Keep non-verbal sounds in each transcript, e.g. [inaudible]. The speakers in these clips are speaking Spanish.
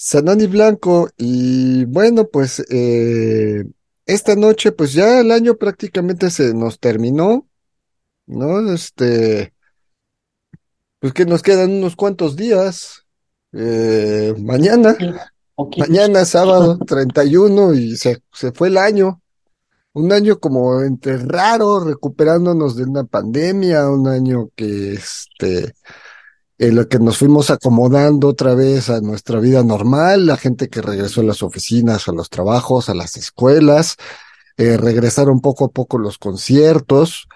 Sanani Blanco, y bueno, pues eh, esta noche, pues ya el año prácticamente se nos terminó, ¿no? Este, pues que nos quedan unos cuantos días. Eh, mañana, mañana sábado 31 y se, se fue el año. Un año como entre raro, recuperándonos de una pandemia, un año que este en lo que nos fuimos acomodando otra vez a nuestra vida normal, la gente que regresó a las oficinas, a los trabajos, a las escuelas, eh, regresaron poco a poco los conciertos,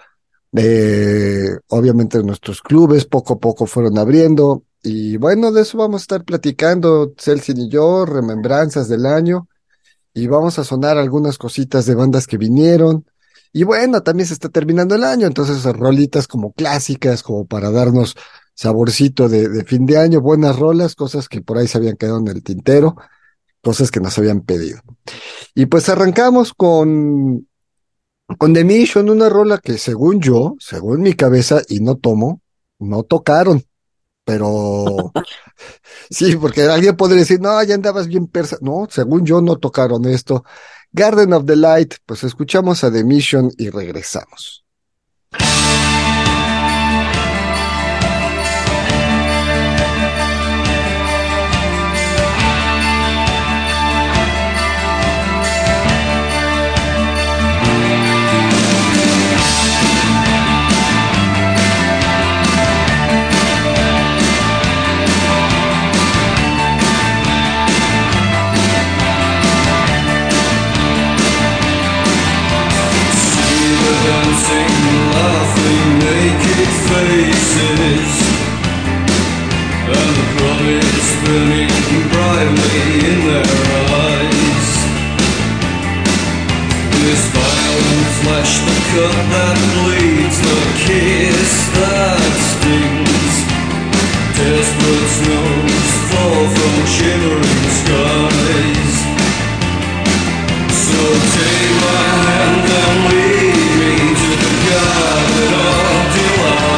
eh, obviamente nuestros clubes poco a poco fueron abriendo y bueno, de eso vamos a estar platicando Celsin y yo, remembranzas del año y vamos a sonar algunas cositas de bandas que vinieron. Y bueno, también se está terminando el año, entonces rolitas como clásicas, como para darnos saborcito de, fin de año, buenas rolas, cosas que por ahí se habían quedado en el tintero, cosas que nos habían pedido. Y pues arrancamos con, con The Mission, una rola que según yo, según mi cabeza, y no tomo, no tocaron. Pero [laughs] sí, porque alguien podría decir, no, ya andabas bien persa. No, según yo no tocaron esto. Garden of the Light, pues escuchamos a The Mission y regresamos. Faces And the promise burning brightly in their eyes This violent flesh, the cut that bleeds The kiss that stings Desperate snows fall from shimmering skies So take my hand and lead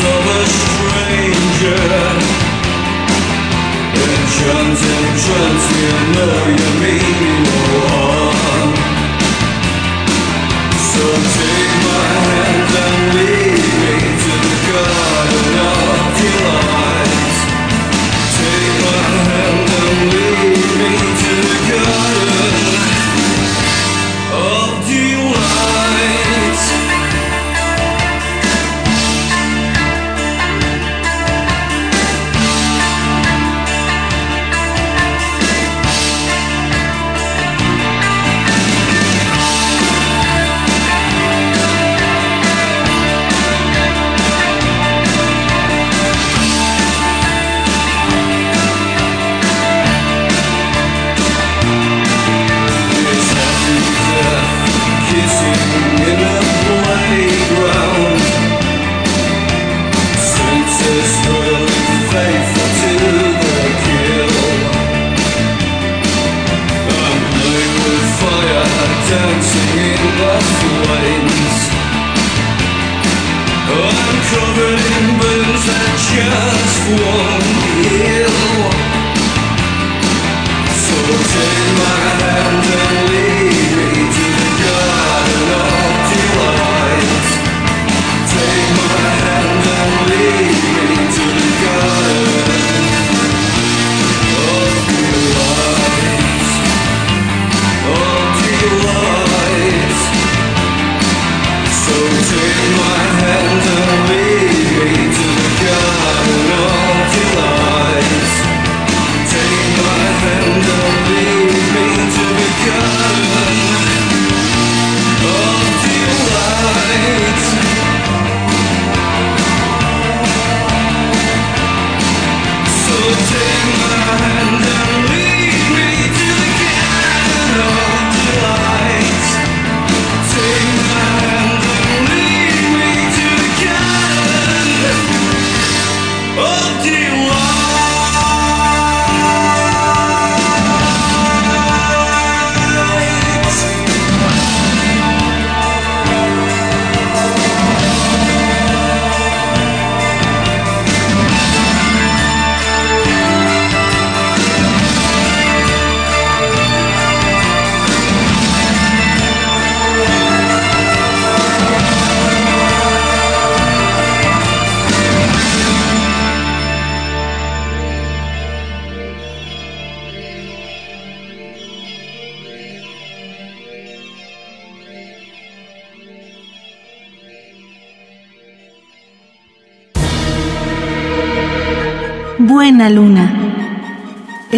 of a stranger. Know you mean no harm. So take my hand and lead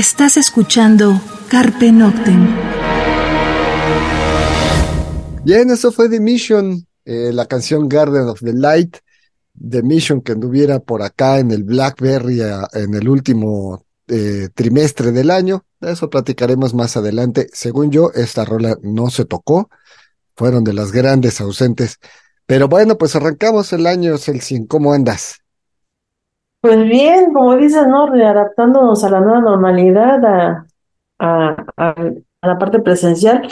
Estás escuchando Carpe Noctem. Bien, eso fue The Mission, eh, la canción Garden of the Light, The Mission que anduviera por acá en el Blackberry en el último eh, trimestre del año. De eso platicaremos más adelante. Según yo, esta rola no se tocó, fueron de las grandes ausentes. Pero bueno, pues arrancamos el año, Celsin, ¿cómo andas? Pues bien, como dices, ¿no? Readaptándonos a la nueva normalidad, a, a, la parte presencial,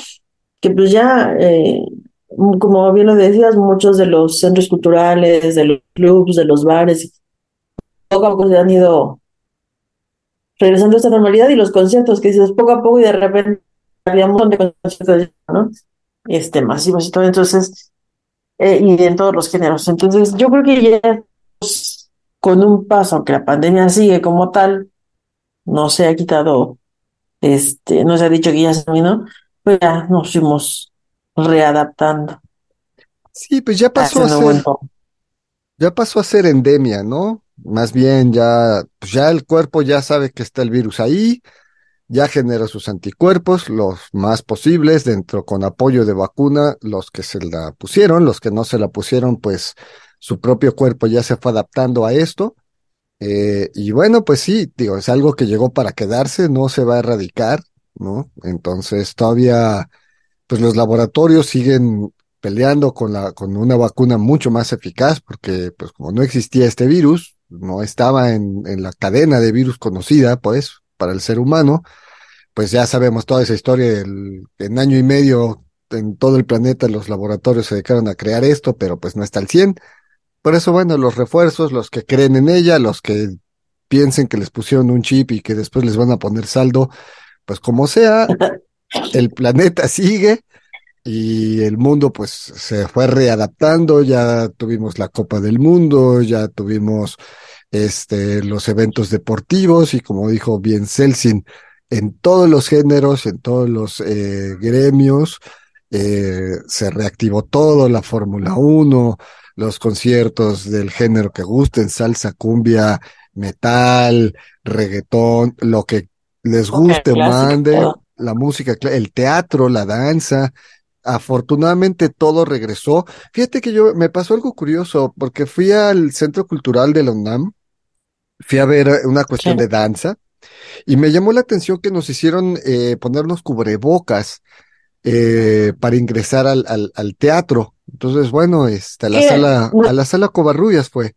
que pues ya, eh, como bien lo decías, muchos de los centros culturales, de los clubs, de los bares, poco a poco se han ido regresando a esta normalidad y los conciertos que dices poco a poco y de repente había un montón de conciertos, ¿no? Este, masivos y todo, entonces, eh, y en todos los géneros. Entonces, yo creo que ya estamos con un paso, aunque la pandemia sigue como tal, no se ha quitado, este, no se ha dicho que ya se terminó, pues ya nos fuimos readaptando Sí, pues ya pasó a ser, ya pasó a ser endemia, ¿no? Más bien ya, pues ya el cuerpo ya sabe que está el virus ahí, ya generó sus anticuerpos, los más posibles, dentro con apoyo de vacuna, los que se la pusieron, los que no se la pusieron, pues su propio cuerpo ya se fue adaptando a esto. Eh, y bueno, pues sí, digo, es algo que llegó para quedarse, no se va a erradicar, ¿no? Entonces todavía, pues los laboratorios siguen peleando con la, con una vacuna mucho más eficaz, porque pues como no existía este virus, no estaba en, en la cadena de virus conocida, pues, para el ser humano, pues ya sabemos toda esa historia en año y medio en todo el planeta los laboratorios se dedicaron a crear esto, pero pues no está al 100. Por eso, bueno, los refuerzos, los que creen en ella, los que piensen que les pusieron un chip y que después les van a poner saldo, pues como sea, el [laughs] planeta sigue y el mundo pues se fue readaptando, ya tuvimos la Copa del Mundo, ya tuvimos este los eventos deportivos y como dijo bien Celsin, en todos los géneros, en todos los eh, gremios, eh, se reactivó todo, la Fórmula 1, los conciertos del género que gusten, salsa, cumbia, metal, reggaetón, lo que les guste, mande, la música, el teatro, la danza. Afortunadamente todo regresó. Fíjate que yo me pasó algo curioso porque fui al Centro Cultural de la UNAM, fui a ver una cuestión de danza y me llamó la atención que nos hicieron eh, ponernos cubrebocas eh, para ingresar al, al, al teatro. Entonces, bueno, este, a la sala, No. a la sala Covarrubias fue.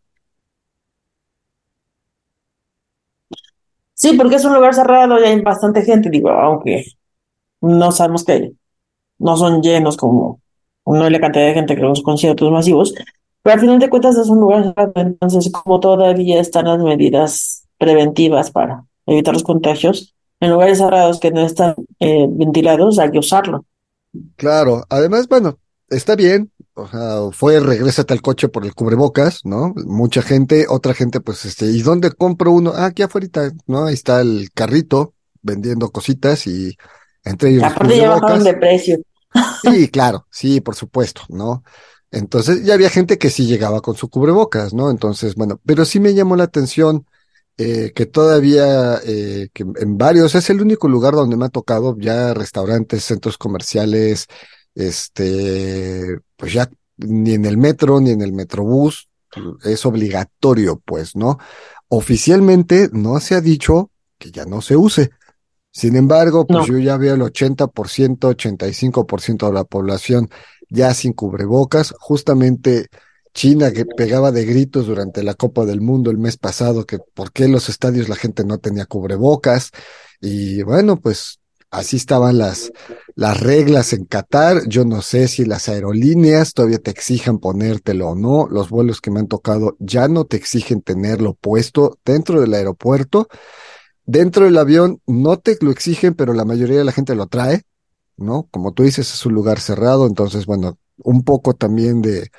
Sí, porque es un lugar cerrado y hay bastante gente, digo, aunque no sabemos que no son llenos como no hay la cantidad de gente que los conciertos masivos, Pero al final de cuentas es un lugar cerrado, entonces como todavía están las medidas preventivas para evitar los contagios, en lugares cerrados que no están eh, ventilados hay que usarlo. Claro, además, bueno, está bien, o sea, fue regrésate al coche por el cubrebocas, ¿no? Mucha gente, otra gente, pues, este, ¿y dónde compro uno? Ah, aquí afuera, ¿no? Ahí está el carrito vendiendo cositas y entre ellos los Aparte ya bajaron de precio. Sí, claro, sí, por supuesto, ¿no? Entonces, ya había gente que sí llegaba con su cubrebocas, ¿no? Entonces, bueno, pero sí me llamó la atención eh, que todavía, eh, que en varios, es el único lugar donde me ha tocado ya restaurantes, centros comerciales, este, pues ya ni en el metro ni en el metrobús es obligatorio, pues, ¿no? Oficialmente no se ha dicho que ya no se use. Sin embargo, pues No. yo ya veo el 80%, 85% de la población ya sin cubrebocas. Justamente China que pegaba de gritos durante la Copa del Mundo el mes pasado que por qué en los estadios la gente no tenía cubrebocas. Y bueno, pues así estaban las, las reglas en Qatar. Yo no sé si las aerolíneas todavía te exijan ponértelo o no. Los vuelos que me han tocado ya no te exigen tenerlo puesto dentro del aeropuerto. Dentro del avión no te lo exigen, pero la mayoría de la gente lo trae, ¿no? Como tú dices, es un lugar cerrado, entonces, bueno, un poco también de,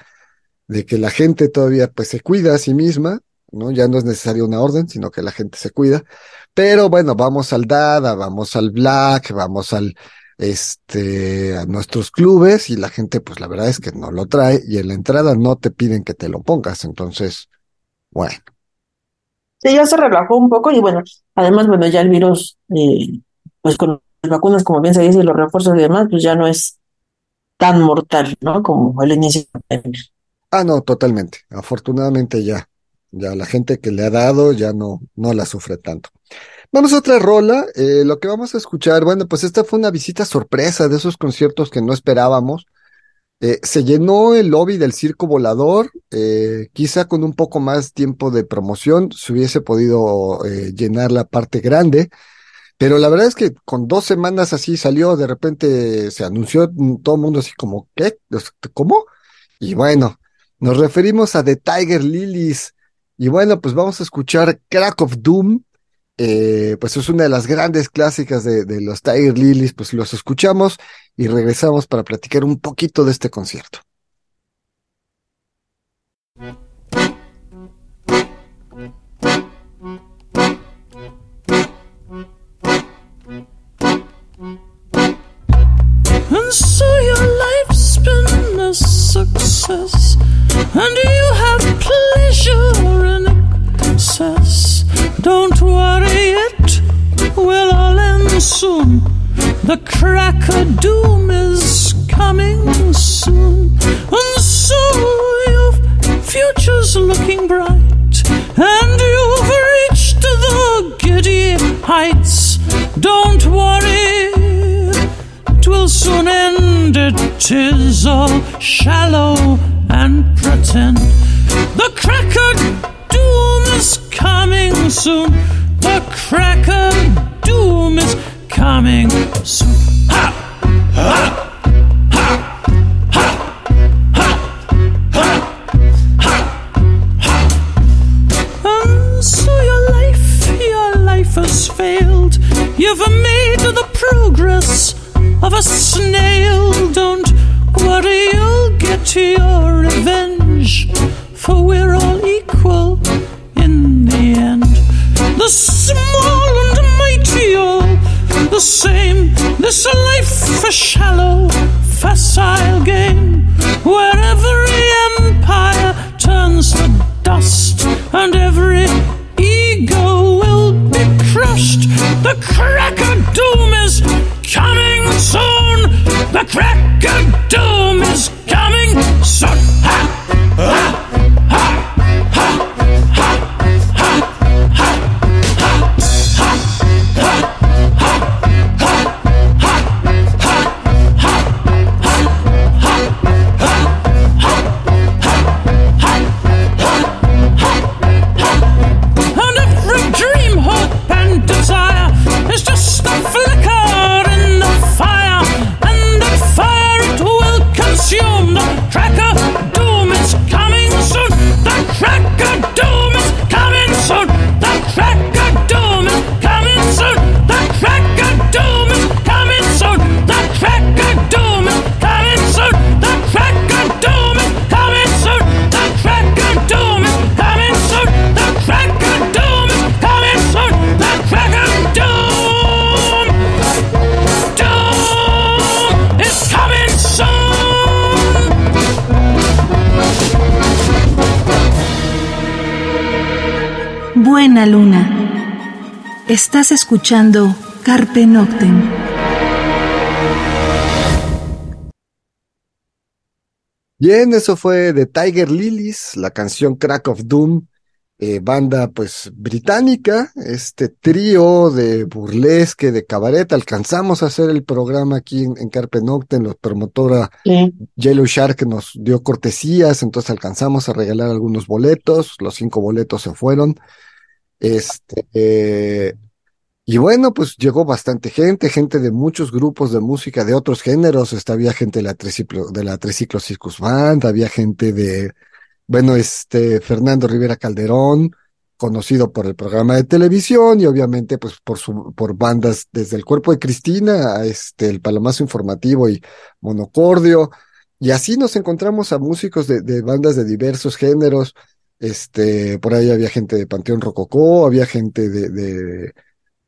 de que la gente todavía pues se cuida a sí misma, ¿no? Ya no es necesaria una orden, sino que la gente se cuida. Pero bueno, vamos al Dada, vamos al Black, vamos al, este, a nuestros clubes y la gente pues la verdad es que no lo trae y en la entrada no te piden que te lo pongas, entonces, bueno. Sí, ya se relajó un poco y bueno, además, bueno, ya el virus, eh, pues con las vacunas, como bien se dice, y los refuerzos y demás, pues ya no es tan mortal, ¿no? Como el inicio de la pandemia. Ah, no, totalmente. Afortunadamente ya, ya la gente que le ha dado ya no, no la sufre tanto. Vamos a otra rola. eh, lo que vamos a escuchar, bueno, pues esta fue una visita sorpresa de esos conciertos que no esperábamos. Eh, se llenó el lobby del Circo Volador, eh, quizá con un poco más tiempo de promoción se hubiese podido llenar la parte grande, pero la verdad es que con dos semanas así salió, de repente se anunció mm, todo el mundo así como, ¿qué? ¿Cómo? Y bueno, nos referimos a The Tiger Lilies. Y bueno, pues vamos a escuchar Crack of Doom. Eh, pues es una de las grandes clásicas de, los Tiger Lilies. Pues los escuchamos y regresamos para platicar un poquito de este concierto. The crack of doom is coming soon, and so your future's looking bright, and you've reached the giddy heights. Don't worry, twill soon end. It is all shallow and pretend. The crack of doom is coming soon. The crack of doom is coming soon. Estás escuchando Carpe Noctem. Bien, eso fue de Tiger Lilies, la canción Crack of Doom, eh, banda pues británica, este trío de burlesque, de cabaret. Alcanzamos a hacer el programa aquí en, en Carpe Noctem, la promotora Sí. Yellow Shark nos dio cortesías, entonces alcanzamos a regalar algunos boletos, los cinco boletos se fueron. Este, eh, y bueno, pues llegó bastante gente, gente de muchos grupos de música de otros géneros, había gente de la Triciclo, de la Triciclo Circus Band, había gente de, bueno, este, Fernando Rivera Calderón, conocido por el programa de televisión y obviamente pues por su, por bandas desde el Cuerpo de Cristina a este, el Palomazo Informativo y Monocordio, y así nos encontramos a músicos de, de bandas de diversos géneros, este, por ahí había gente de Panteón Rococó, había gente de, de,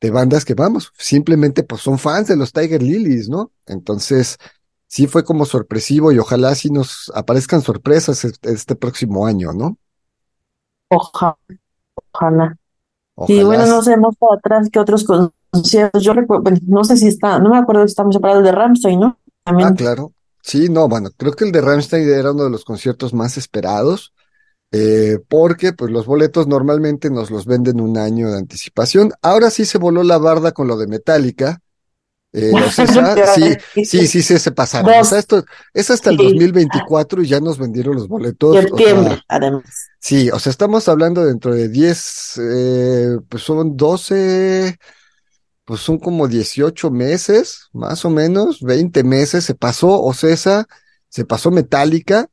de bandas que vamos, simplemente pues son fans de los Tiger Lilies, ¿no? Entonces, sí fue como sorpresivo y ojalá sí nos aparezcan sorpresas este, próximo año, ¿no? Ojalá, ojalá. Ojalá. Y bueno, no sé, más para atrás que otros conciertos. Yo recuerdo, no sé si está, no me acuerdo si estamos separados de Ramstein, ¿no? También. Ah, claro. Sí, no, bueno, creo que el de Rammstein era uno de los conciertos más esperados, eh, porque pues los boletos normalmente nos los venden un año de anticipación. Ahora sí se voló la barda con lo de Metallica. Eh, [laughs] o sí, sí, sí, sí, se pasaron. O sea, esto es hasta el Sí. 2024 y ya nos vendieron los boletos. o sea, Septiembre, además. Sí, o sea, estamos hablando dentro de 10, eh, pues son 12, pues son como 18 meses, más o menos, 20 meses, se pasó Ocesa, se pasó Metallica,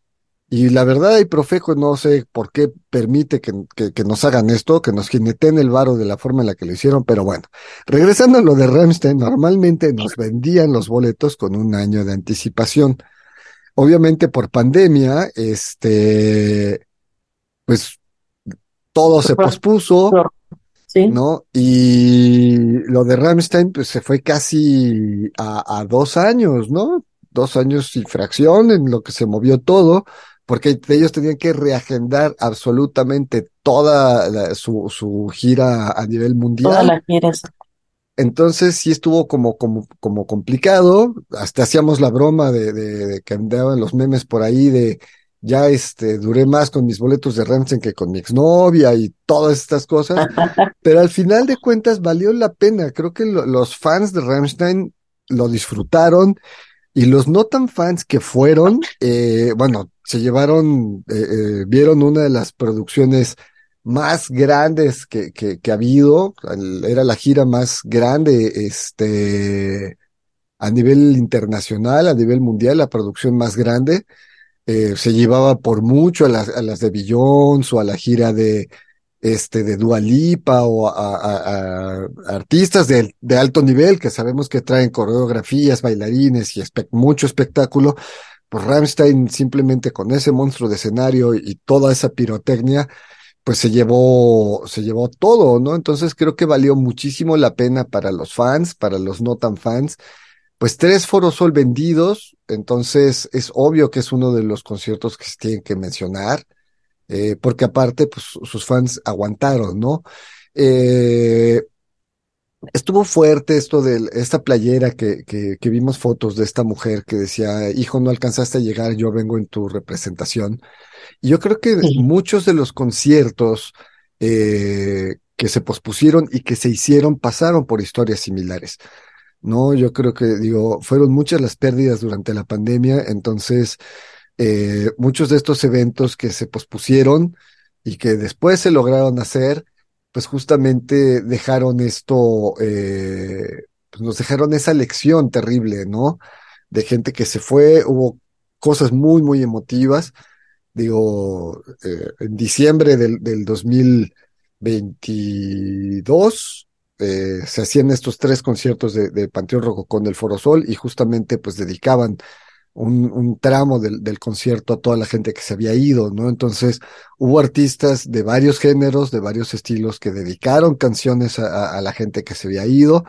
y la verdad, hay Profeco, no sé por qué permite que, que, que nos hagan esto, que nos jineten el varo de la forma en la que lo hicieron, pero bueno, regresando a lo de Rammstein, normalmente nos vendían los boletos con un año de anticipación. Obviamente por pandemia, este, pues todo se pospuso, Sí. ¿no? Y lo de Rammstein, pues se fue casi a, a dos años, ¿no? Dos años y fracción en lo que se movió todo, porque ellos tenían que reagendar absolutamente toda la- su, su gira a nivel mundial. la quieres. Entonces sí estuvo como, como, como complicado. Hasta hacíamos la broma de, de, de que andaban los memes por ahí de ya este duré más con mis boletos de Rammstein que con mi exnovia y todas estas cosas. [laughs] Pero al final de cuentas valió la pena. Creo que lo- los fans de Rammstein lo disfrutaron y los no tan fans que fueron, eh, bueno, se llevaron, eh, eh, vieron una de las producciones más grandes que, que, ha habido. Era la gira más grande, este, a nivel internacional, a nivel mundial, la producción más grande. Eh, se llevaba por mucho a las, a las de Beyoncé o a la gira de, este, de Dua Lipa o a, artistas de, de alto nivel que sabemos que traen coreografías, bailarines y mucho espectáculo. Pues Rammstein simplemente con ese monstruo de escenario y toda esa pirotecnia, pues se llevó, se llevó todo, ¿no? Entonces creo que valió muchísimo la pena para los fans, para los no tan fans. Pues tres Foros Sol vendidos, entonces es obvio que es uno de los conciertos que se tienen que mencionar eh, porque aparte, pues sus fans aguantaron, ¿no? Eh, estuvo fuerte esto de esta playera que, que, que vimos fotos de esta mujer que decía, hijo, no alcanzaste a llegar, yo vengo en tu representación. Y yo creo que Sí. muchos de los conciertos eh, que se pospusieron y que se hicieron pasaron por historias similares. No, yo creo que, digo, fueron muchas las pérdidas durante la pandemia, entonces eh, muchos de estos eventos que se pospusieron y que después se lograron hacer, pues justamente dejaron esto, eh, pues nos dejaron esa lección terrible, ¿no? De gente que se fue, hubo cosas muy, muy emotivas. Digo, eh, en diciembre del, del 2022 eh, se hacían estos tres conciertos de, de Panteón Rococón del Foro Sol y justamente pues dedicaban un, un tramo del, del concierto a toda la gente que se había ido, ¿no? Entonces hubo artistas de varios géneros, de varios estilos que dedicaron canciones a, la gente que se había ido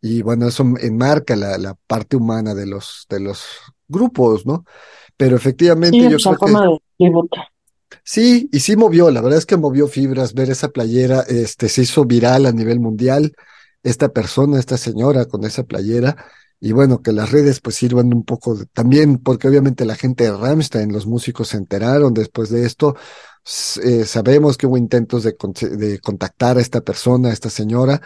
y bueno, eso enmarca la, la parte humana de los, de los grupos, ¿no? Pero efectivamente Sí, yo creo que de. Sí, y sí movió, la verdad es que movió fibras ver esa playera, este, se hizo viral a nivel mundial, esta persona, esta señora con esa playera, y bueno, que las redes pues sirvan un poco también, porque obviamente la gente de Rammstein, los músicos se enteraron después de esto, eh, sabemos que hubo intentos de, de contactar a esta persona, a esta señora,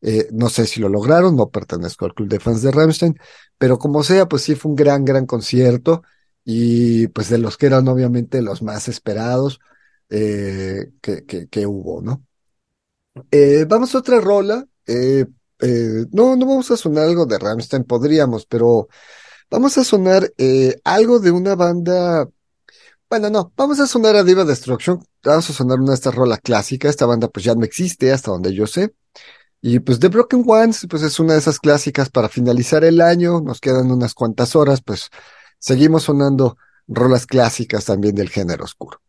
eh, no sé si lo lograron, no pertenezco al club de fans de Rammstein, pero como sea, pues sí fue un gran, gran concierto y pues de los que eran obviamente los más esperados eh, que, que, que hubo, ¿no? Eh, vamos a otra rola. Eh, no, no vamos a sonar algo de Rammstein, podríamos, pero vamos a sonar eh, algo de una banda. Bueno, no, vamos a sonar a Diva Destruction. Vamos a sonar una de estas rolas clásicas. Esta banda pues ya no existe hasta donde yo sé. Y pues The Broken Ones, pues es una de esas clásicas para finalizar el año. Nos quedan unas cuantas horas, pues seguimos sonando rolas clásicas también del género oscuro.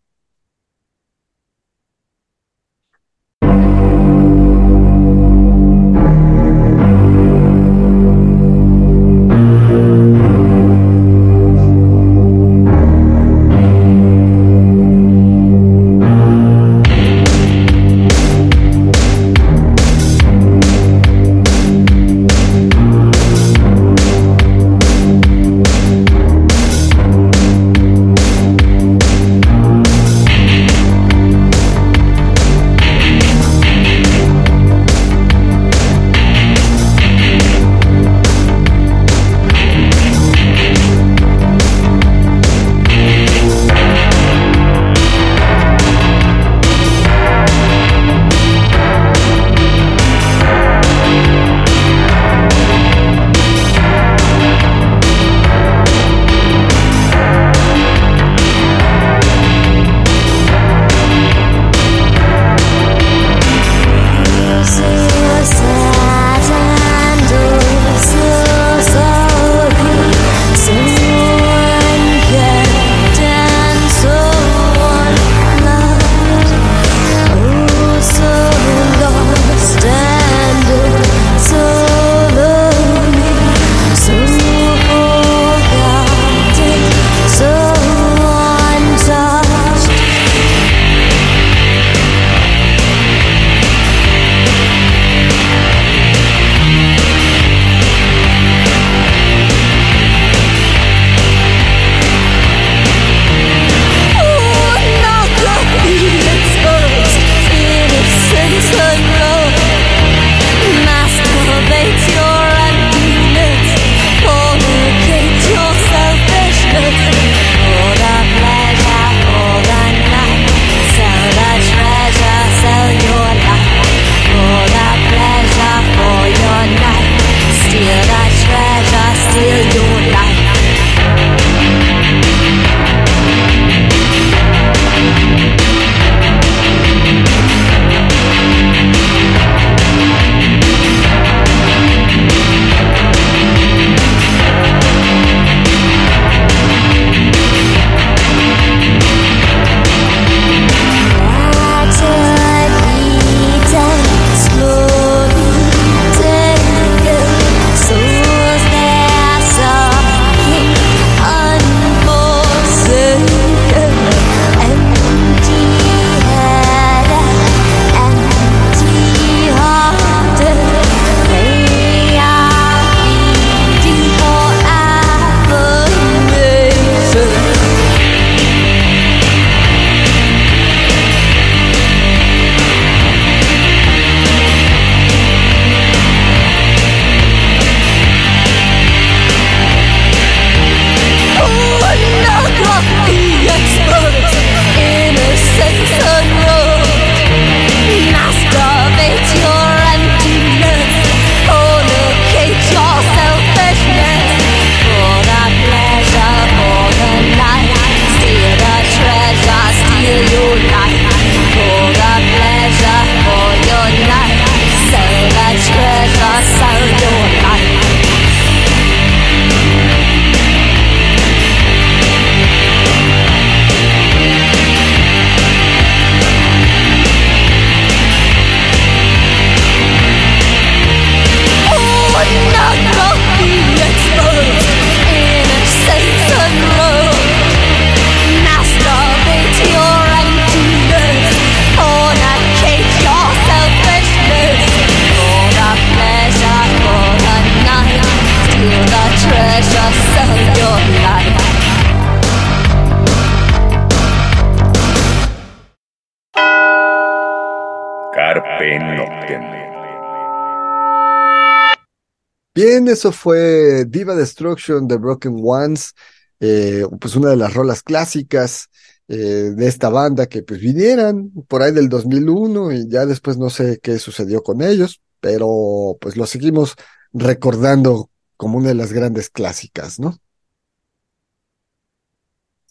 Bien, eso fue Diva Destruction de Broken Ones, eh, pues una de las rolas clásicas eh, de esta banda que pues vinieran por ahí del 2001 y ya después no sé qué sucedió con ellos, pero pues lo seguimos recordando como una de las grandes clásicas, ¿no?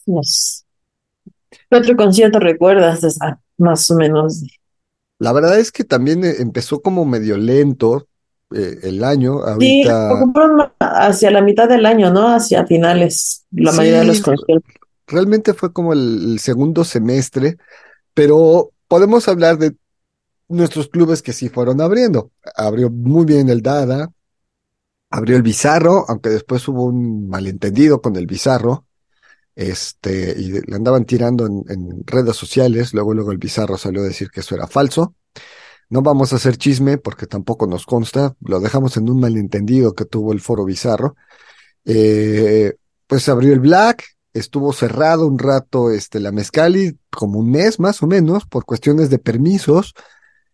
Yes. ¿Qué otro concierto recuerdas, César? Más o menos. La verdad es que también eh, empezó como medio lento eh, el año, Sí, ahorita ocuparon ma- hacia la mitad del año, ¿no? Hacia finales, la mayoría de los sí, conciertos. realmente fue como el, el segundo semestre, pero podemos hablar de nuestros clubes que sí fueron abriendo. Abrió muy bien el Dada, abrió el Bizarro, aunque después hubo un malentendido con el Bizarro, este, y le andaban tirando en, en redes sociales, luego, luego el Bizarro salió a decir que eso era falso. No vamos a hacer chisme porque tampoco nos consta, lo dejamos en un malentendido que tuvo el Foro Bizarro. Eh, pues abrió el Black, estuvo cerrado un rato este, la Mezcali, como un mes más o menos, por cuestiones de permisos.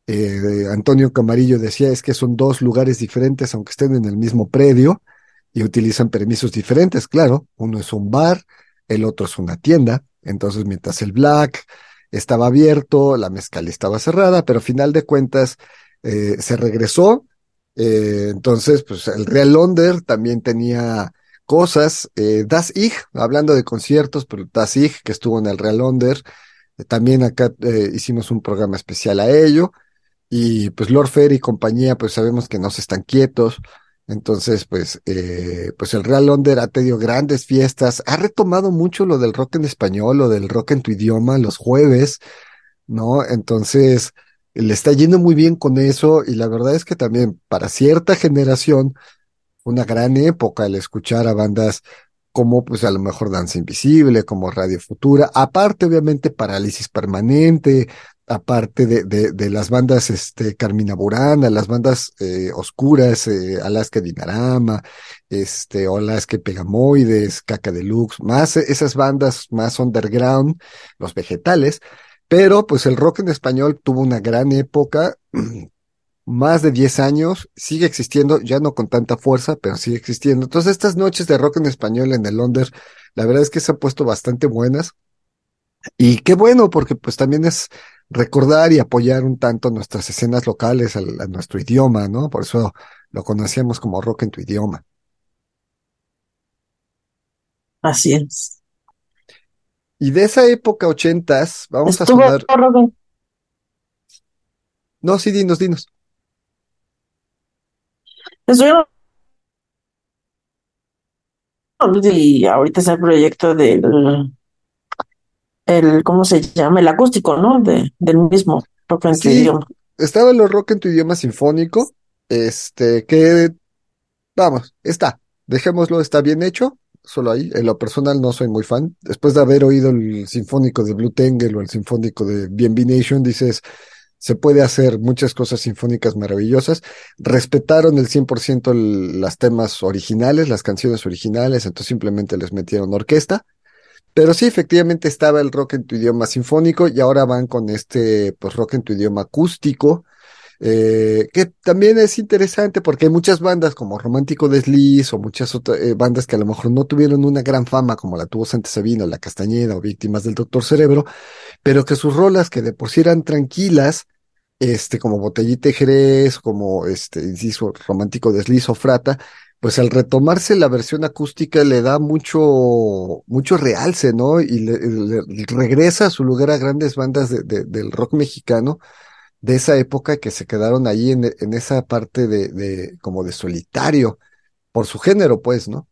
Eh, Antonio Camarillo decía es que son dos lugares diferentes, aunque estén en el mismo predio, y utilizan permisos diferentes, claro. Uno es un bar, el otro es una tienda. Entonces, mientras el Black estaba abierto, la Mezcali estaba cerrada, pero a final de cuentas eh, se regresó. Eh, entonces, pues el Real Londer también tenía cosas. Eh, Das Ich, hablando de conciertos, pero Das Ich, que estuvo en el Real Londer, eh, también acá eh, hicimos un programa especial a ello. Y pues Lord Fair y compañía, pues sabemos que no se están quietos. Entonces, pues, eh, pues el Real Londer ha tenido grandes fiestas, ha retomado mucho lo del rock en español, lo del rock en tu idioma, los jueves, ¿no? Entonces, le está yendo muy bien con eso y la verdad es que también para cierta generación, una gran época el escuchar a bandas como pues a lo mejor Danza Invisible, como Radio Futura, aparte obviamente Parálisis Permanente, aparte de, de, de las bandas este, Carmina Burana, las bandas eh, oscuras, eh, Alaska Dinarama, este, Alaska Pegamoides, Caca Deluxe, más esas bandas más underground, los vegetales, pero pues el rock en español tuvo una gran época, [clears throat] más de 10 años, sigue existiendo, ya no con tanta fuerza, pero sigue existiendo. Entonces estas noches de rock en español en el Londres, la verdad es que se han puesto bastante buenas. Y qué bueno, porque pues también es recordar y apoyar un tanto nuestras escenas locales, al- a, nuestro idioma, ¿no? Por eso lo conocíamos como rock en tu idioma. Así es. Y de esa época ochentas, vamos a Estuvo sonar. Robin. No, sí, dinos, dinos. Estuvieron y ahorita es el proyecto del el, ¿cómo se llama? El acústico, ¿no? De, del mismo rock en tu Sí, idioma. estaba los rock en tu idioma sinfónico, este, que, vamos, está, dejémoslo, está bien hecho, solo ahí, en lo personal no soy muy fan, después de haber oído el sinfónico de Blue Tangle o el sinfónico de B&B Nation, dices, se puede hacer muchas cosas sinfónicas maravillosas, respetaron el 100% el- las temas originales, las canciones originales, entonces simplemente les metieron orquesta, pero sí, efectivamente estaba el rock en tu idioma sinfónico y ahora van con este, pues, rock en tu idioma acústico, eh, que también es interesante porque hay muchas bandas como Romántico Desliz o muchas otras eh, bandas que a lo mejor no tuvieron una gran fama como la tuvo Santa Sabina, La Castañeda o Víctimas del Doctor Cerebro, pero que sus rolas que de por sí eran tranquilas, este, como Botellita Jerez, como este, inciso, Romántico Desliz o Frata, pues al retomarse la versión acústica le da mucho, mucho realce, ¿no? Y le, regresa a su lugar a grandes bandas de- del rock mexicano de esa época que se quedaron ahí en, en esa parte de, de, como de solitario, por su género, pues, ¿no?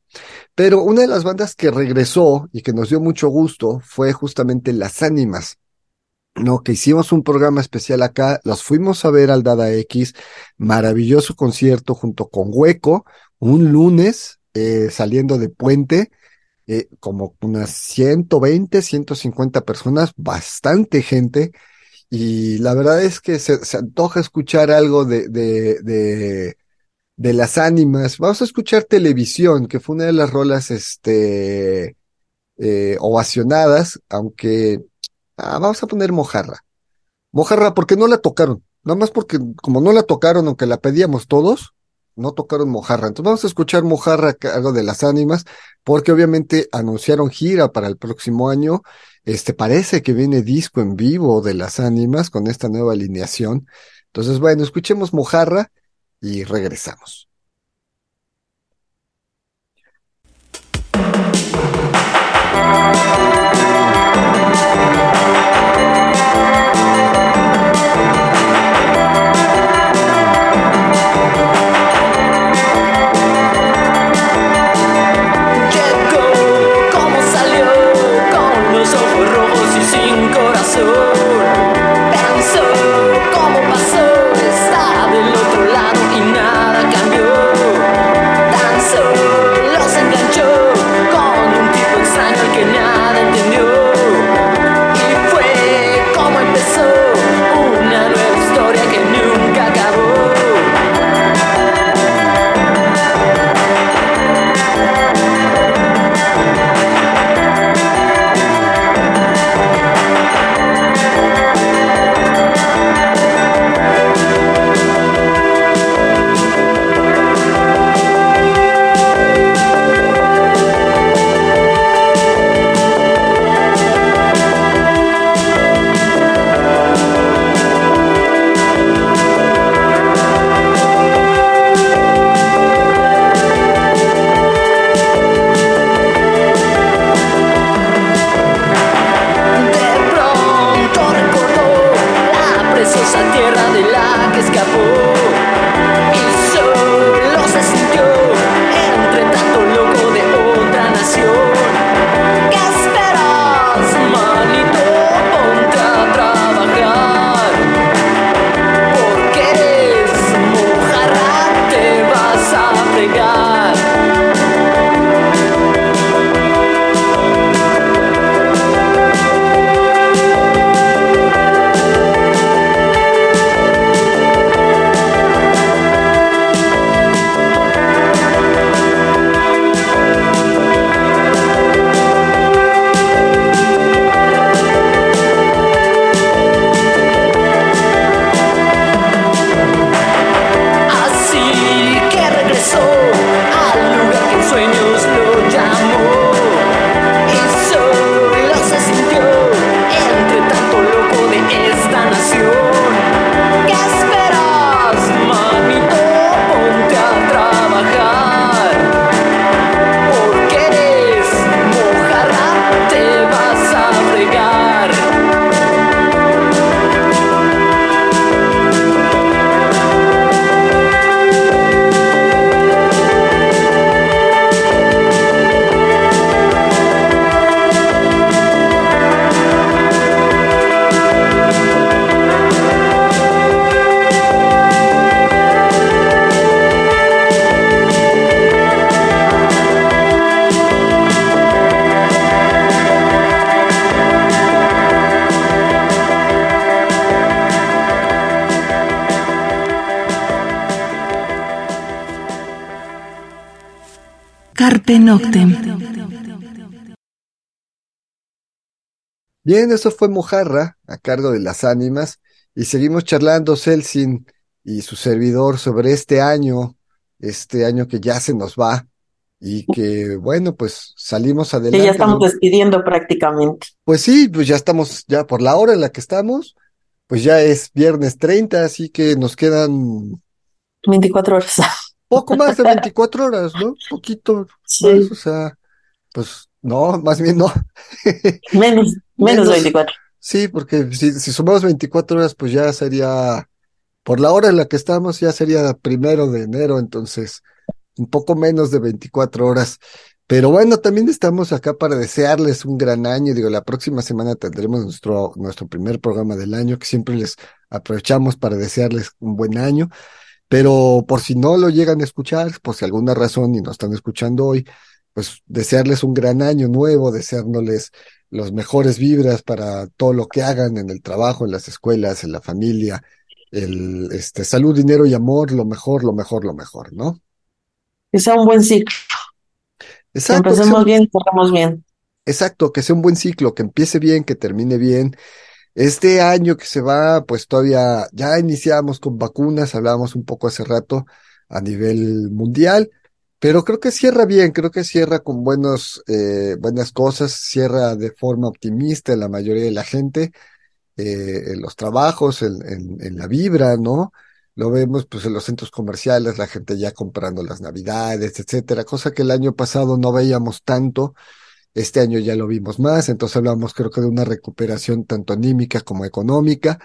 Pero una de las bandas que regresó y que nos dio mucho gusto fue justamente Las Ánimas. No, que hicimos un programa especial acá, los fuimos a ver al Dada X, maravilloso concierto junto con Hueco, un lunes eh, saliendo de Puente, eh, como unas 120, 150 personas, bastante gente, y la verdad es que se, antoja escuchar algo de, de, de, de las ánimas. Vamos a escuchar televisión, que fue una de las rolas este, eh, ovacionadas, aunque ah, vamos a poner mojarra. Mojarra, porque no la tocaron. nada más porque como no la tocaron, aunque la pedíamos todos, no tocaron Mojarra. Entonces vamos a escuchar Mojarra a cargo de las ánimas, porque obviamente anunciaron gira para el próximo año. Este parece que viene disco en vivo de las ánimas con esta nueva alineación. Entonces, bueno, escuchemos Mojarra y regresamos. Noctem. Bien, eso fue Mojarra a cargo de las ánimas y seguimos charlando Celsin y su servidor sobre este año, este año que ya se nos va y que bueno, pues salimos Que adelante. ya estamos ¿no? despidiendo prácticamente. Pues sí, pues ya estamos, ya por la hora en la que estamos, pues ya es viernes 30, así que nos quedan 24 horas. [laughs] poco más de 24 horas, ¿no? Poquito Sí. más, o sea, pues no, más bien no. [laughs] Menos, menos Menos. 24. Sí, porque si, si sumamos 24 horas, pues ya sería, por la hora en la que estamos, ya sería primero de enero, entonces un poco menos de 24 horas. Pero bueno, también estamos acá para desearles un gran año. Digo, la próxima semana tendremos nuestro, nuestro primer programa del año, que siempre les aprovechamos para desearles un buen año. Pero por si no lo llegan a escuchar, por si alguna razón y no están escuchando hoy, pues desearles un gran año nuevo, deseándoles los mejores vibras para todo lo que hagan en el trabajo, en las escuelas, en la familia, el este salud, dinero y amor, lo mejor, lo mejor, lo mejor, ¿no? Que sea un buen ciclo. Que Exacto, que sea empecemos un- bien y cerramos bien. exacto, que sea un buen ciclo, que empiece bien, que termine bien. Este año que se va, pues todavía ya iniciamos con vacunas, hablábamos un poco hace rato a nivel mundial, pero creo que cierra bien, creo que cierra con buenos, eh, buenas cosas, cierra de forma optimista en la mayoría de la gente, eh, en los trabajos, en, en, en la vibra, ¿no? Lo vemos pues en los centros comerciales, la gente ya comprando las navidades, etcétera, cosa que el año pasado no veíamos tanto. Este año ya lo vimos más, entonces hablamos creo que de una recuperación tanto anímica como económica.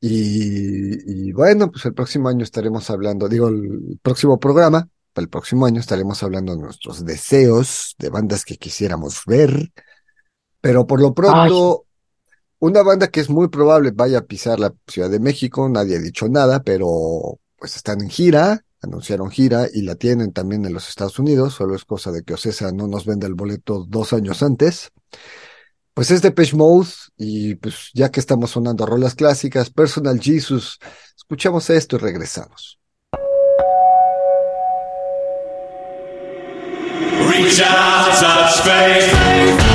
Y, y bueno, pues el próximo año estaremos hablando, digo, el próximo programa, para el próximo año estaremos hablando de nuestros deseos, de bandas que quisiéramos ver. Pero por lo pronto, una banda que es muy probable vaya a pisar la Ciudad de México, nadie ha dicho nada, pero pues están en gira, anunciaron gira y la tienen también en los Estados Unidos, solo es cosa de que Ocesa no nos venda el boleto dos años antes. Pues es Depeche Mode y pues ya que estamos sonando rolas clásicas, Personal Jesus, escuchamos esto y regresamos. Reach out, touch faith.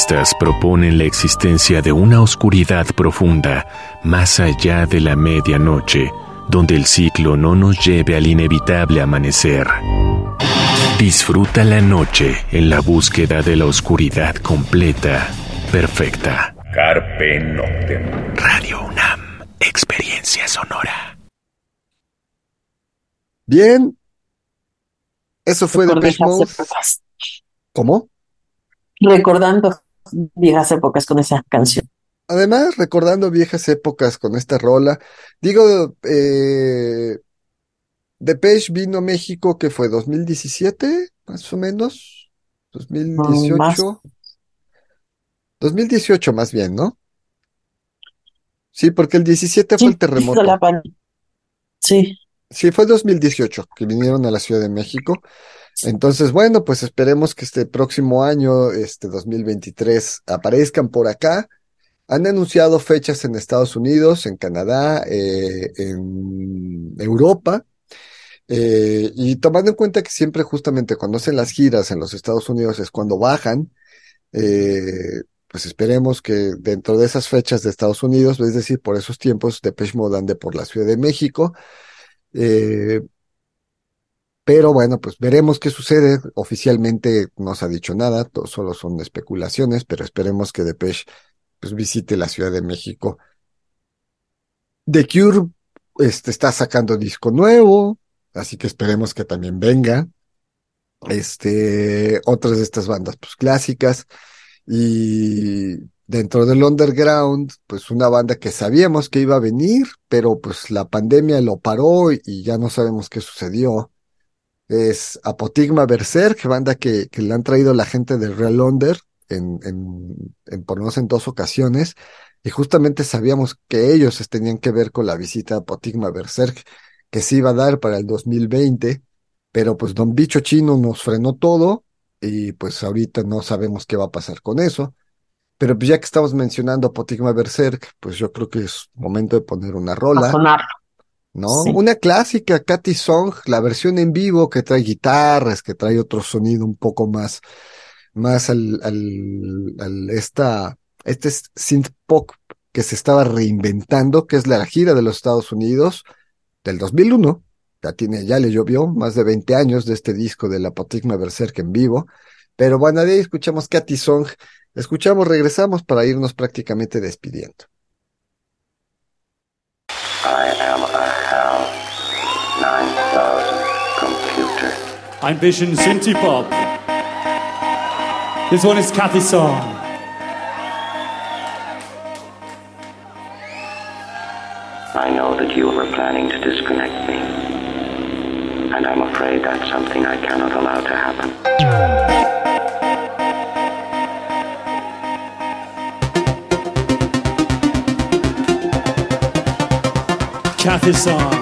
Ocultistas proponen la existencia de una oscuridad profunda más allá de la medianoche, donde el ciclo no nos lleve al inevitable amanecer. Disfruta la noche en la búsqueda de la oscuridad completa, perfecta. Carpe Noctem. Radio UNAM, experiencia sonora. Bien. Eso fue de. ¿Cómo? Recordando viejas épocas con esa canción. Además, recordando viejas épocas con esta rola, digo, eh, Depeche vino a México que fue 2017, más o menos, Mm, más. 2018, 2018 más bien, ¿no? Sí, porque el 17 fue el terremoto. la Sí, Sí, fue 2018 que vinieron a la Ciudad de México. Entonces, bueno, pues esperemos que este próximo año, este 2023, aparezcan por acá. Han anunciado fechas en Estados Unidos, en Canadá, eh, en Europa. eh, y tomando en cuenta que siempre justamente cuando hacen las giras en los Estados Unidos es cuando bajan, eh, pues esperemos que dentro de esas fechas de Estados Unidos, es decir, por esos tiempos, Depeche Mode ande por la Ciudad de México. Eh, pero bueno, pues veremos qué sucede. Oficialmente no se ha dicho nada, solo son especulaciones, pero esperemos que Depeche pues visite la Ciudad de México. The Cure este, está sacando disco nuevo, así que esperemos que también venga. Este, otras de estas bandas pues clásicas y dentro del underground, pues una banda que sabíamos que iba a venir, pero pues la pandemia lo paró y ya no sabemos qué sucedió. Es Apotigma Berserk, banda que, que le han traído la gente de Real Under en, en, por lo menos en dos ocasiones. Y justamente sabíamos que ellos tenían que ver con la visita a Apotigma Berserk que se iba a dar para el 2020, pero pues Don Bicho Chino nos frenó todo y pues ahorita no sabemos qué va a pasar con eso. Pero pues ya que estamos mencionando Apotigma Berserk, pues yo creo que es momento de poner una rola. sonar. ¿No? Sí. Una clásica, Katy Song, la versión en vivo que trae guitarras, que trae otro sonido un poco más, más al, al, al esta, este synth pop que se estaba reinventando, que es la gira de los Estados Unidos del 2001. Ya tiene, ya le llovió más de 20 años de este disco de la Potigma Berserk en vivo. Pero bueno, de ahí escuchamos Katy Song. Escuchamos, regresamos para irnos prácticamente despidiendo. I am computer. I'm Vision Synthie Pop. This one is Kathy Song. I know that you were planning to disconnect me. And I'm afraid that's something I cannot allow to happen. Kathy Song.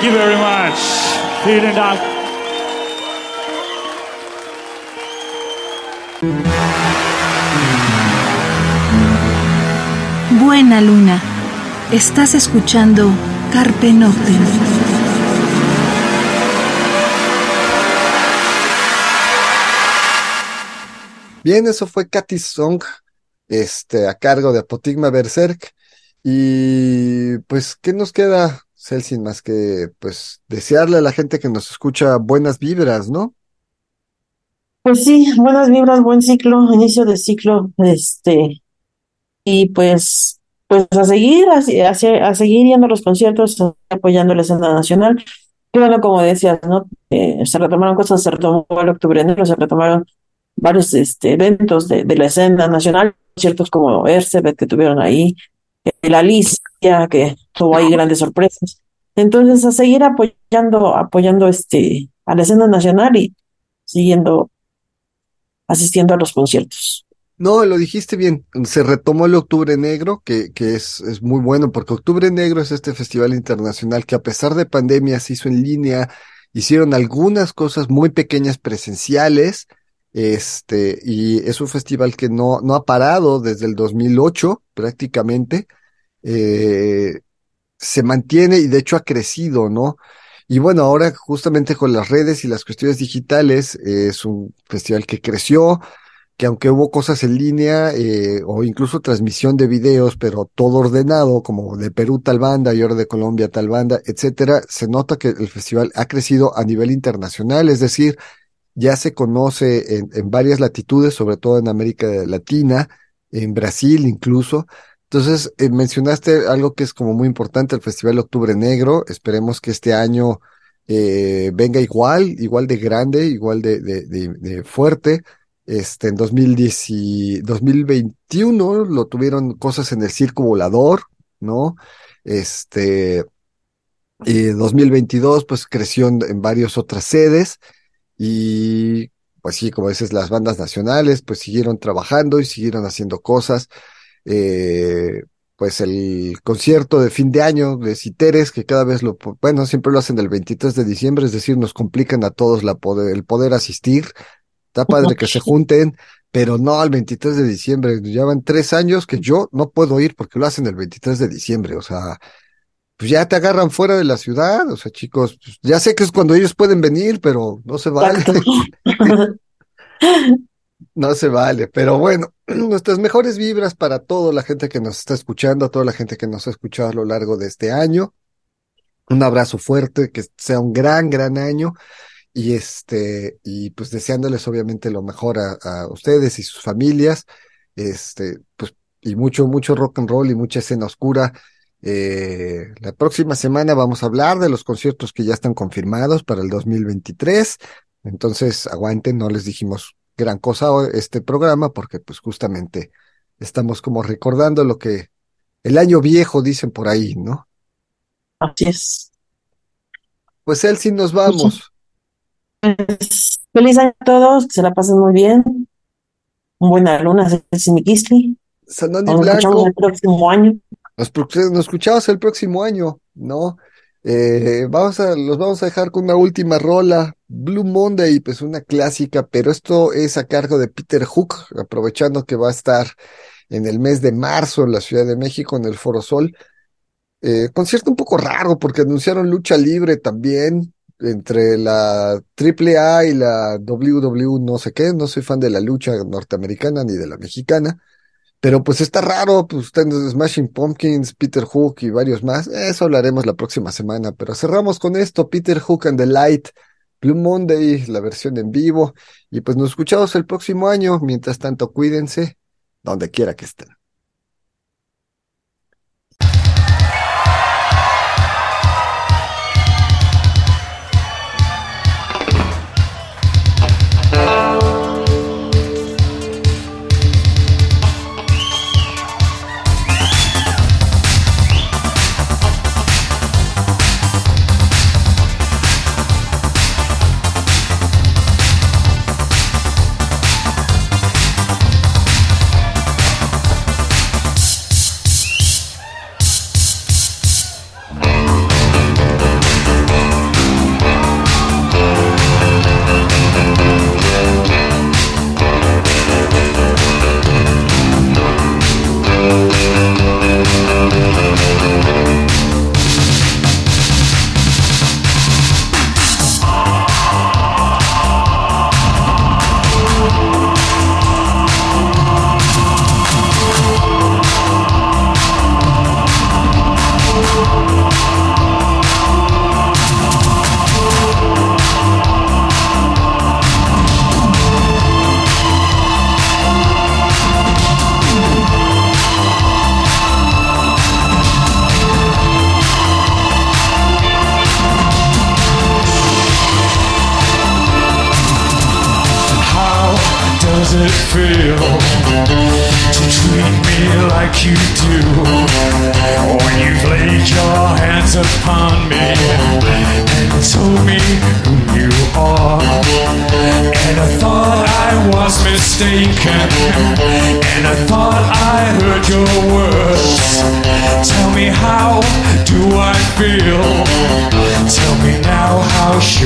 You very much. Buena luna. Estás escuchando Carpe Noctem. Bien, eso fue Katy Song, este, a cargo de Apotigma Berserk. Y pues, ¿qué nos queda? Cel sin más que pues desearle a la gente que nos escucha buenas vibras, ¿no? Pues sí, buenas vibras, buen ciclo, inicio de ciclo, este, y pues, pues a seguir, a, a, seguir yendo a los conciertos, apoyando la escena nacional. Claro, como decías, ¿no? Eh, se retomaron cosas, se retomó el octubre enero, se retomaron varios este, eventos de, de la escena nacional, conciertos como Ercebet que tuvieron ahí, el Alicia, que tuvo ahí grandes sorpresas. Entonces, a seguir apoyando, apoyando este, a la escena nacional y siguiendo, asistiendo a los conciertos. No, lo dijiste bien. Se retomó el Octubre Negro, que, que es, es, muy bueno, porque Octubre Negro es este festival internacional que a pesar de pandemia se hizo en línea, hicieron algunas cosas muy pequeñas presenciales, este, y es un festival que no, no ha parado desde el 2008 prácticamente. Eh, se mantiene y de hecho ha crecido, ¿no? Y bueno, ahora justamente con las redes y las cuestiones digitales, eh, es un festival que creció, que aunque hubo cosas en línea eh, o incluso transmisión de videos, pero todo ordenado, como de Perú tal banda y ahora de Colombia tal banda, etcétera, se nota que el festival ha crecido a nivel internacional, es decir, ya se conoce en, varias latitudes, sobre todo en América Latina, en Brasil incluso. Entonces, eh, mencionaste algo que es como muy importante, el Festival Octubre Negro. Esperemos que este año eh, venga igual, igual de grande, igual de, de, fuerte. Este, en 2010 y 2021 lo tuvieron cosas en el circo volador, ¿no? Este, y 2022 pues creció en, en varias otras sedes y pues sí, como dices, las bandas nacionales pues siguieron trabajando y siguieron haciendo cosas. Eh, pues el concierto de fin de año de Citeres, que cada vez lo, bueno, siempre lo hacen el 23 de diciembre, es decir, nos complican a todos la poder, el poder asistir. Está padre que se junten, pero no al 23 de diciembre. Ya van tres años que yo no puedo ir porque lo hacen el 23 de diciembre. O sea, pues ya te agarran fuera de la ciudad. O sea, chicos, pues, ya sé que es cuando ellos pueden venir, pero no se vale. [laughs] No se vale, pero bueno, [clears throat] nuestras mejores vibras para toda la gente que nos está escuchando, a toda la gente que nos ha escuchado a lo largo de este año. Un abrazo fuerte, que sea un gran, gran año. Y este, y pues deseándoles obviamente lo mejor a, a ustedes y sus familias. Este, pues, y mucho, mucho rock and roll y mucha escena oscura. Eh, la próxima semana vamos a hablar de los conciertos que ya están confirmados para el 2023. Entonces, aguanten, no les dijimos gran cosa hoy este programa porque pues justamente estamos como recordando lo que el año viejo dicen por ahí, ¿no? Así es. Pues él sí nos vamos. Pues, feliz año a todos, que se la pasen muy bien. Un buena luna. Sanoni Blanco, el próximo año. Nos, escuchamos el próximo año, ¿no? Eh, vamos a, los vamos a dejar con una última rola, Blue Monday, pues una clásica, pero esto es a cargo de Peter Hook, aprovechando que va a estar en el mes de marzo en la Ciudad de México, en el Foro Sol. Eh, concierto un poco raro porque anunciaron lucha libre también entre la AAA y la WWE, no sé qué, no soy fan de la lucha norteamericana ni de la mexicana, pero pues está raro, pues están Smashing Pumpkins, Peter Hook y varios más, eso hablaremos la próxima semana, pero cerramos con esto, Peter Hook and the Light, Blue Monday, la versión en vivo, y pues nos escuchamos el próximo año, mientras tanto cuídense, donde quiera que estén.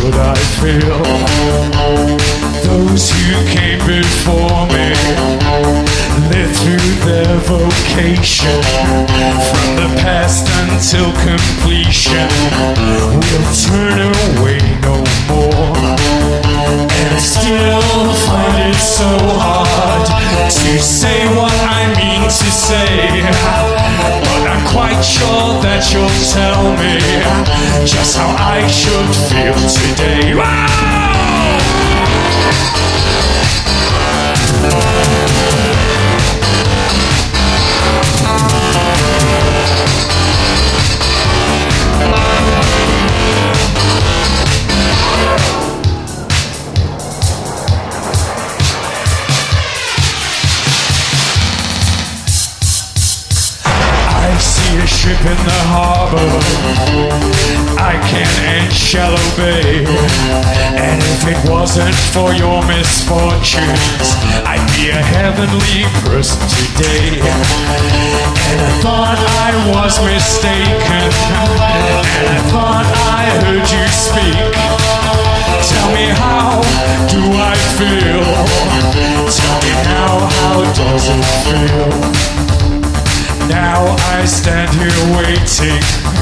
Should I feel? Those who came before me lived through their vocation from the past until completion. We'll turn away no more. And still find it so hard to say what I mean to say. But I'm quite sure that you'll tell me just how I should feel today. Wow! And if it wasn't for your misfortunes, I'd be a heavenly person today. And I thought I was mistaken. And I thought I heard you speak. Tell me how do I feel? Tell me now how does it feel? Now I stand here waiting.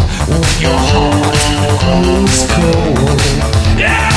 Your heart grows cold. Yeah!